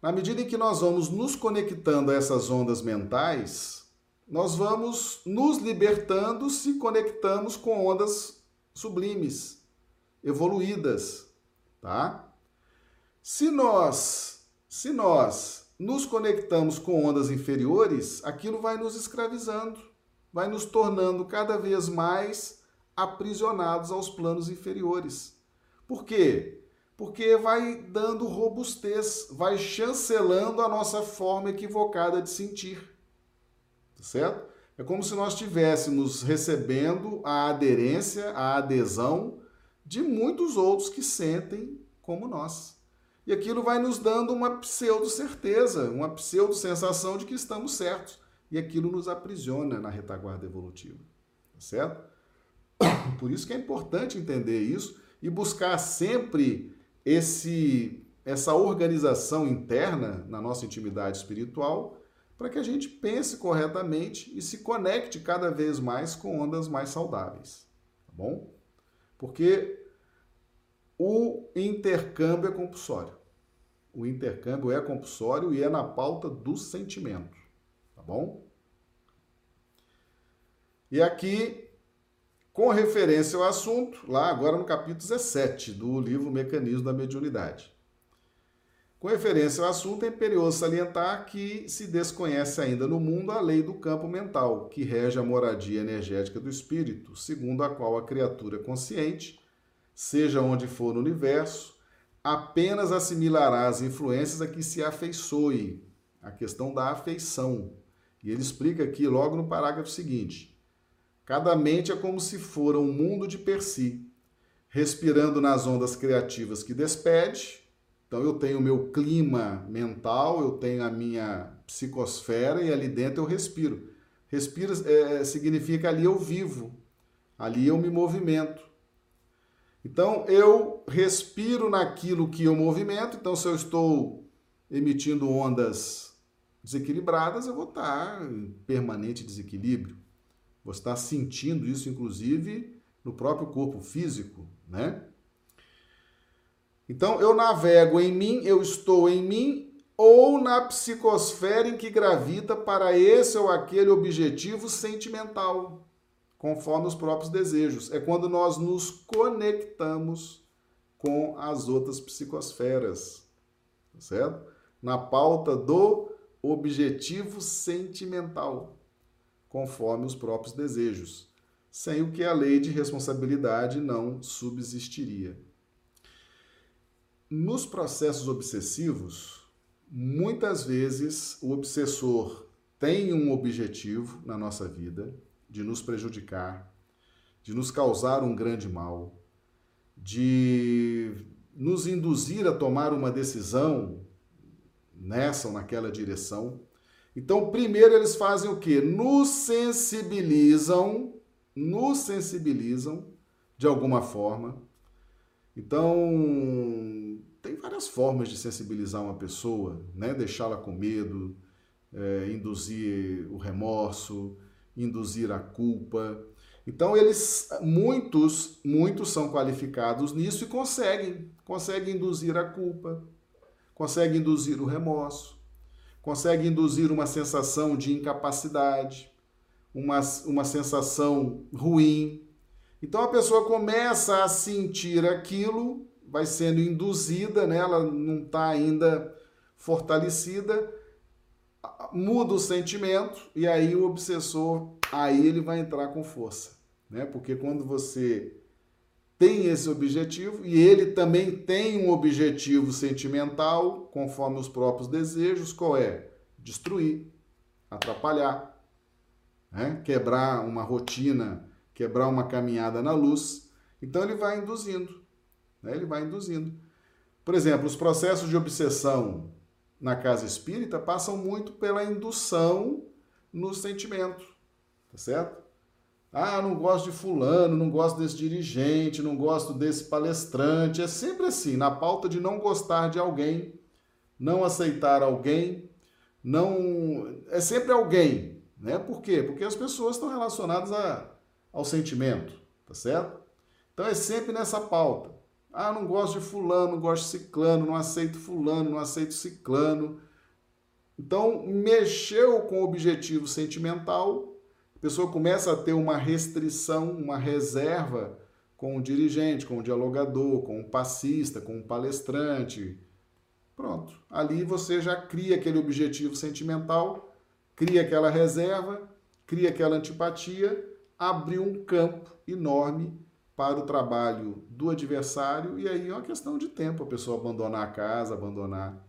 na medida em que nós vamos nos conectando a essas ondas mentais, nós vamos nos libertando se conectamos com ondas sublimes, evoluídas, tá? Se nós, se nós nos conectamos com ondas inferiores, aquilo vai nos escravizando, vai nos tornando cada vez mais aprisionados aos planos inferiores. Por quê? Porque vai dando robustez, vai chancelando a nossa forma equivocada de sentir. Tá certo? É como se nós estivéssemos recebendo a aderência, a adesão de muitos outros que sentem como nós. E aquilo vai nos dando uma pseudo-certeza, uma pseudo-sensação de que estamos certos. E aquilo nos aprisiona na retaguarda evolutiva. Tá certo? Por isso que é importante entender isso e buscar sempre esse essa organização interna na nossa intimidade espiritual para que a gente pense corretamente e se conecte cada vez mais com ondas mais saudáveis, tá bom? Porque o intercâmbio é compulsório. O intercâmbio é compulsório e é na pauta do sentimento, tá bom? E aqui com referência ao assunto, lá agora no capítulo 17 do livro Mecanismo da Mediunidade. Com referência ao assunto, é imperioso salientar que se desconhece ainda no mundo a lei do campo mental, que rege a moradia energética do espírito, segundo a qual a criatura consciente, seja onde for no universo, apenas assimilará as influências a que se afeiçoe, a questão da afeição. E ele explica aqui logo no parágrafo seguinte: Cada mente é como se fora um mundo de per si, respirando nas ondas criativas que despede. Então eu tenho o meu clima mental, eu tenho a minha psicosfera e ali dentro eu respiro. Respira é, significa ali eu vivo, ali eu me movimento. Então eu respiro naquilo que eu movimento. Então se eu estou emitindo ondas desequilibradas, eu vou estar em permanente desequilíbrio. Você está sentindo isso, inclusive, no próprio corpo físico, né? Então, eu navego em mim, eu estou em mim, ou na psicosfera em que gravita para esse ou aquele objetivo sentimental, conforme os próprios desejos. É quando nós nos conectamos com as outras psicosferas, tá certo? Na pauta do objetivo sentimental conforme os próprios desejos, sem o que a lei de responsabilidade não subsistiria. Nos processos obsessivos, muitas vezes o obsessor tem um objetivo na nossa vida de nos prejudicar, de nos causar um grande mal, de nos induzir a tomar uma decisão nessa ou naquela direção então, primeiro eles fazem o quê? Nos sensibilizam, nos sensibilizam de alguma forma. Então, tem várias formas de sensibilizar uma pessoa, né? Deixá-la com medo, é, induzir o remorso, induzir a culpa. Então, eles, muitos, muitos são qualificados nisso e conseguem, conseguem induzir a culpa, conseguem induzir o remorso consegue induzir uma sensação de incapacidade, uma, uma sensação ruim. Então a pessoa começa a sentir aquilo, vai sendo induzida, né? ela não está ainda fortalecida, muda o sentimento e aí o obsessor, aí ele vai entrar com força, né? Porque quando você tem esse objetivo e ele também tem um objetivo sentimental, conforme os próprios desejos, qual é? Destruir, atrapalhar, né? quebrar uma rotina, quebrar uma caminhada na luz. Então ele vai induzindo, né? ele vai induzindo. Por exemplo, os processos de obsessão na casa espírita passam muito pela indução no sentimento, tá certo? Ah, não gosto de fulano, não gosto desse dirigente, não gosto desse palestrante. É sempre assim, na pauta de não gostar de alguém, não aceitar alguém, não é sempre alguém, né? Por quê? Porque as pessoas estão relacionadas a, ao sentimento, tá certo? Então é sempre nessa pauta. Ah, não gosto de fulano, não gosto de ciclano, não aceito fulano, não aceito ciclano. Então, mexeu com o objetivo sentimental, pessoa começa a ter uma restrição, uma reserva com o dirigente, com o dialogador, com o passista, com o palestrante. Pronto. Ali você já cria aquele objetivo sentimental, cria aquela reserva, cria aquela antipatia, abriu um campo enorme para o trabalho do adversário e aí é uma questão de tempo a pessoa abandonar a casa, abandonar.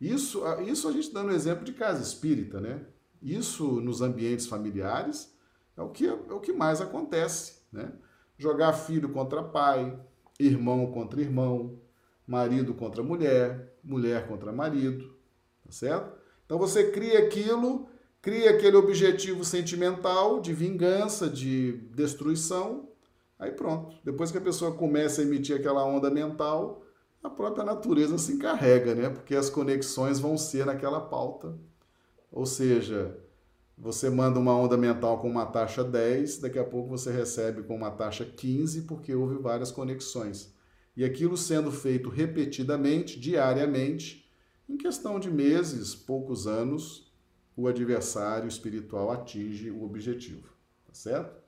Isso, isso a gente dando exemplo de casa espírita, né? Isso nos ambientes familiares é o que, é o que mais acontece, né? Jogar filho contra pai, irmão contra irmão, marido contra mulher, mulher contra marido, tá certo? Então você cria aquilo, cria aquele objetivo sentimental de vingança, de destruição, aí pronto. Depois que a pessoa começa a emitir aquela onda mental, a própria natureza se encarrega, né? Porque as conexões vão ser naquela pauta. Ou seja, você manda uma onda mental com uma taxa 10, daqui a pouco você recebe com uma taxa 15, porque houve várias conexões. E aquilo sendo feito repetidamente, diariamente, em questão de meses, poucos anos, o adversário espiritual atinge o objetivo. Tá certo?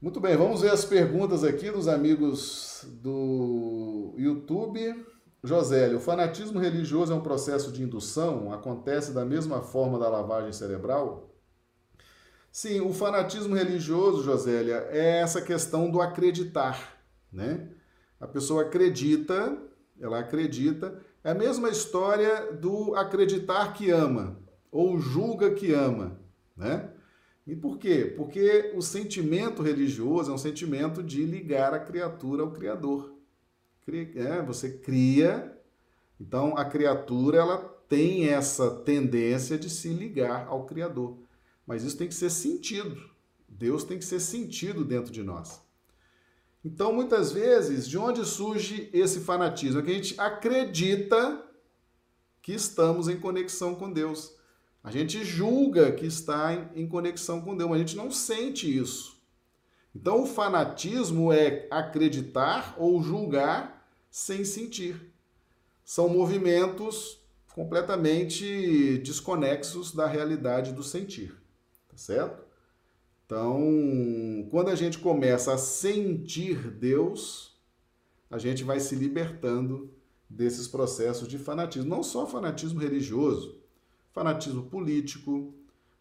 Muito bem, vamos ver as perguntas aqui dos amigos do YouTube. Josélio, o fanatismo religioso é um processo de indução? Acontece da mesma forma da lavagem cerebral? Sim, o fanatismo religioso, Josélia, é essa questão do acreditar, né? A pessoa acredita, ela acredita, é a mesma história do acreditar que ama ou julga que ama, né? E por quê? Porque o sentimento religioso é um sentimento de ligar a criatura ao Criador é, você cria. Então a criatura ela tem essa tendência de se ligar ao Criador. Mas isso tem que ser sentido. Deus tem que ser sentido dentro de nós. Então, muitas vezes, de onde surge esse fanatismo? É que a gente acredita que estamos em conexão com Deus. A gente julga que está em, conexão com Deus, mas a gente não sente isso. Então, o fanatismo é acreditar ou julgar sem sentir. São movimentos completamente desconexos da realidade do sentir, tá certo? Então, quando a gente começa a sentir Deus, a gente vai se libertando desses processos de fanatismo, não só fanatismo religioso, fanatismo político,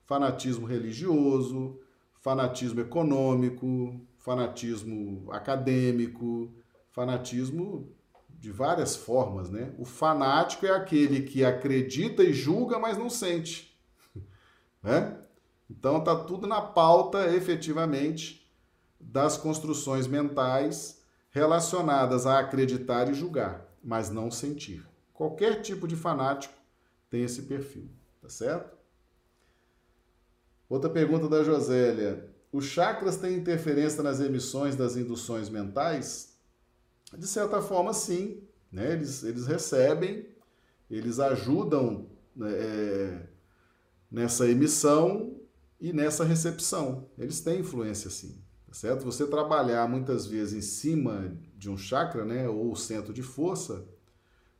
fanatismo religioso, fanatismo econômico, fanatismo acadêmico, fanatismo de várias formas, né? O fanático é aquele que acredita e julga, mas não sente, né? Então tá tudo na pauta, efetivamente, das construções mentais relacionadas a acreditar e julgar, mas não sentir. Qualquer tipo de fanático tem esse perfil, tá certo? Outra pergunta da Josélia. Os chakras têm interferência nas emissões das induções mentais? De certa forma, sim. Né? Eles, eles recebem, eles ajudam né, é, nessa emissão e nessa recepção. Eles têm influência, sim. Tá certo? Você trabalhar muitas vezes em cima de um chakra, né, ou centro de força,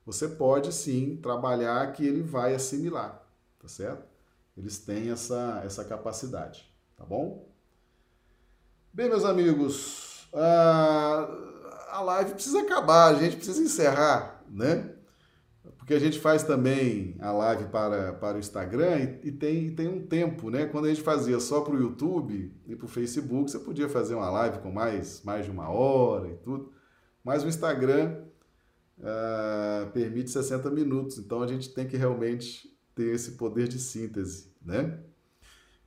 você pode sim trabalhar que ele vai assimilar, tá certo? Eles têm essa, essa capacidade, tá bom? Bem, meus amigos, uh, a live precisa acabar, a gente precisa encerrar, né? Porque a gente faz também a live para, para o Instagram e, e tem, e tem um tempo, né? Quando a gente fazia só para o YouTube e para o Facebook, você podia fazer uma live com mais, mais de uma hora e tudo. Mas o Instagram uh, permite 60 minutos, então a gente tem que realmente ter esse poder de síntese, né?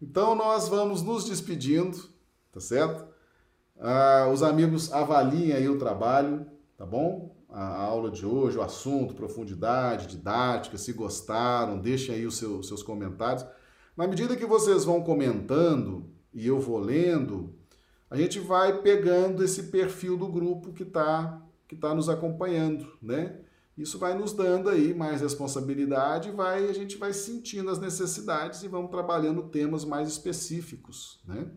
Então nós vamos nos despedindo, tá certo? Ah, os amigos avaliem aí o trabalho, tá bom? A, aula de hoje, o assunto, profundidade, didática, se gostaram, deixem aí os seu, seus comentários. Na medida que vocês vão comentando e eu vou lendo, a gente vai pegando esse perfil do grupo que está que tá nos acompanhando, né? Isso vai nos dando aí mais responsabilidade, vai a gente vai sentindo as necessidades e vamos trabalhando temas mais específicos, né?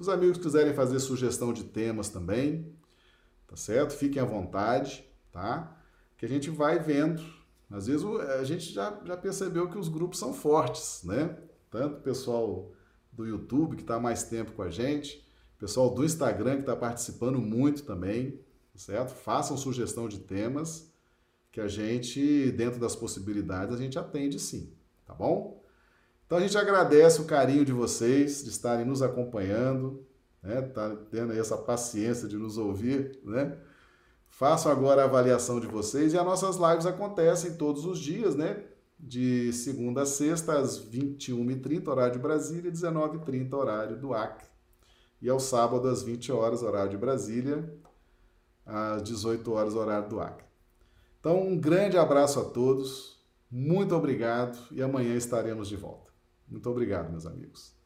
Se os amigos quiserem fazer sugestão de temas também, tá certo? Fiquem à vontade, tá? Que a gente vai vendo. Às vezes a gente já, já percebeu que os grupos são fortes, né? Tanto o pessoal do YouTube, que está mais tempo com a gente, Pessoal do Instagram que está participando muito também, certo? Façam sugestão de temas que a gente, dentro das possibilidades, a gente atende sim, tá bom? Então a gente agradece o carinho de vocês, de estarem nos acompanhando, né? Tá tendo aí essa paciência de nos ouvir, né? Façam agora a avaliação de vocês e as nossas lives acontecem todos os dias, né? De segunda a sexta, às 21h30, horário de Brasília, e 19h30, horário do Acre e ao sábado às 20 horas, horário de Brasília, às 18 horas, horário do Acre. Então, um grande abraço a todos, muito obrigado e amanhã estaremos de volta. Muito obrigado, meus amigos.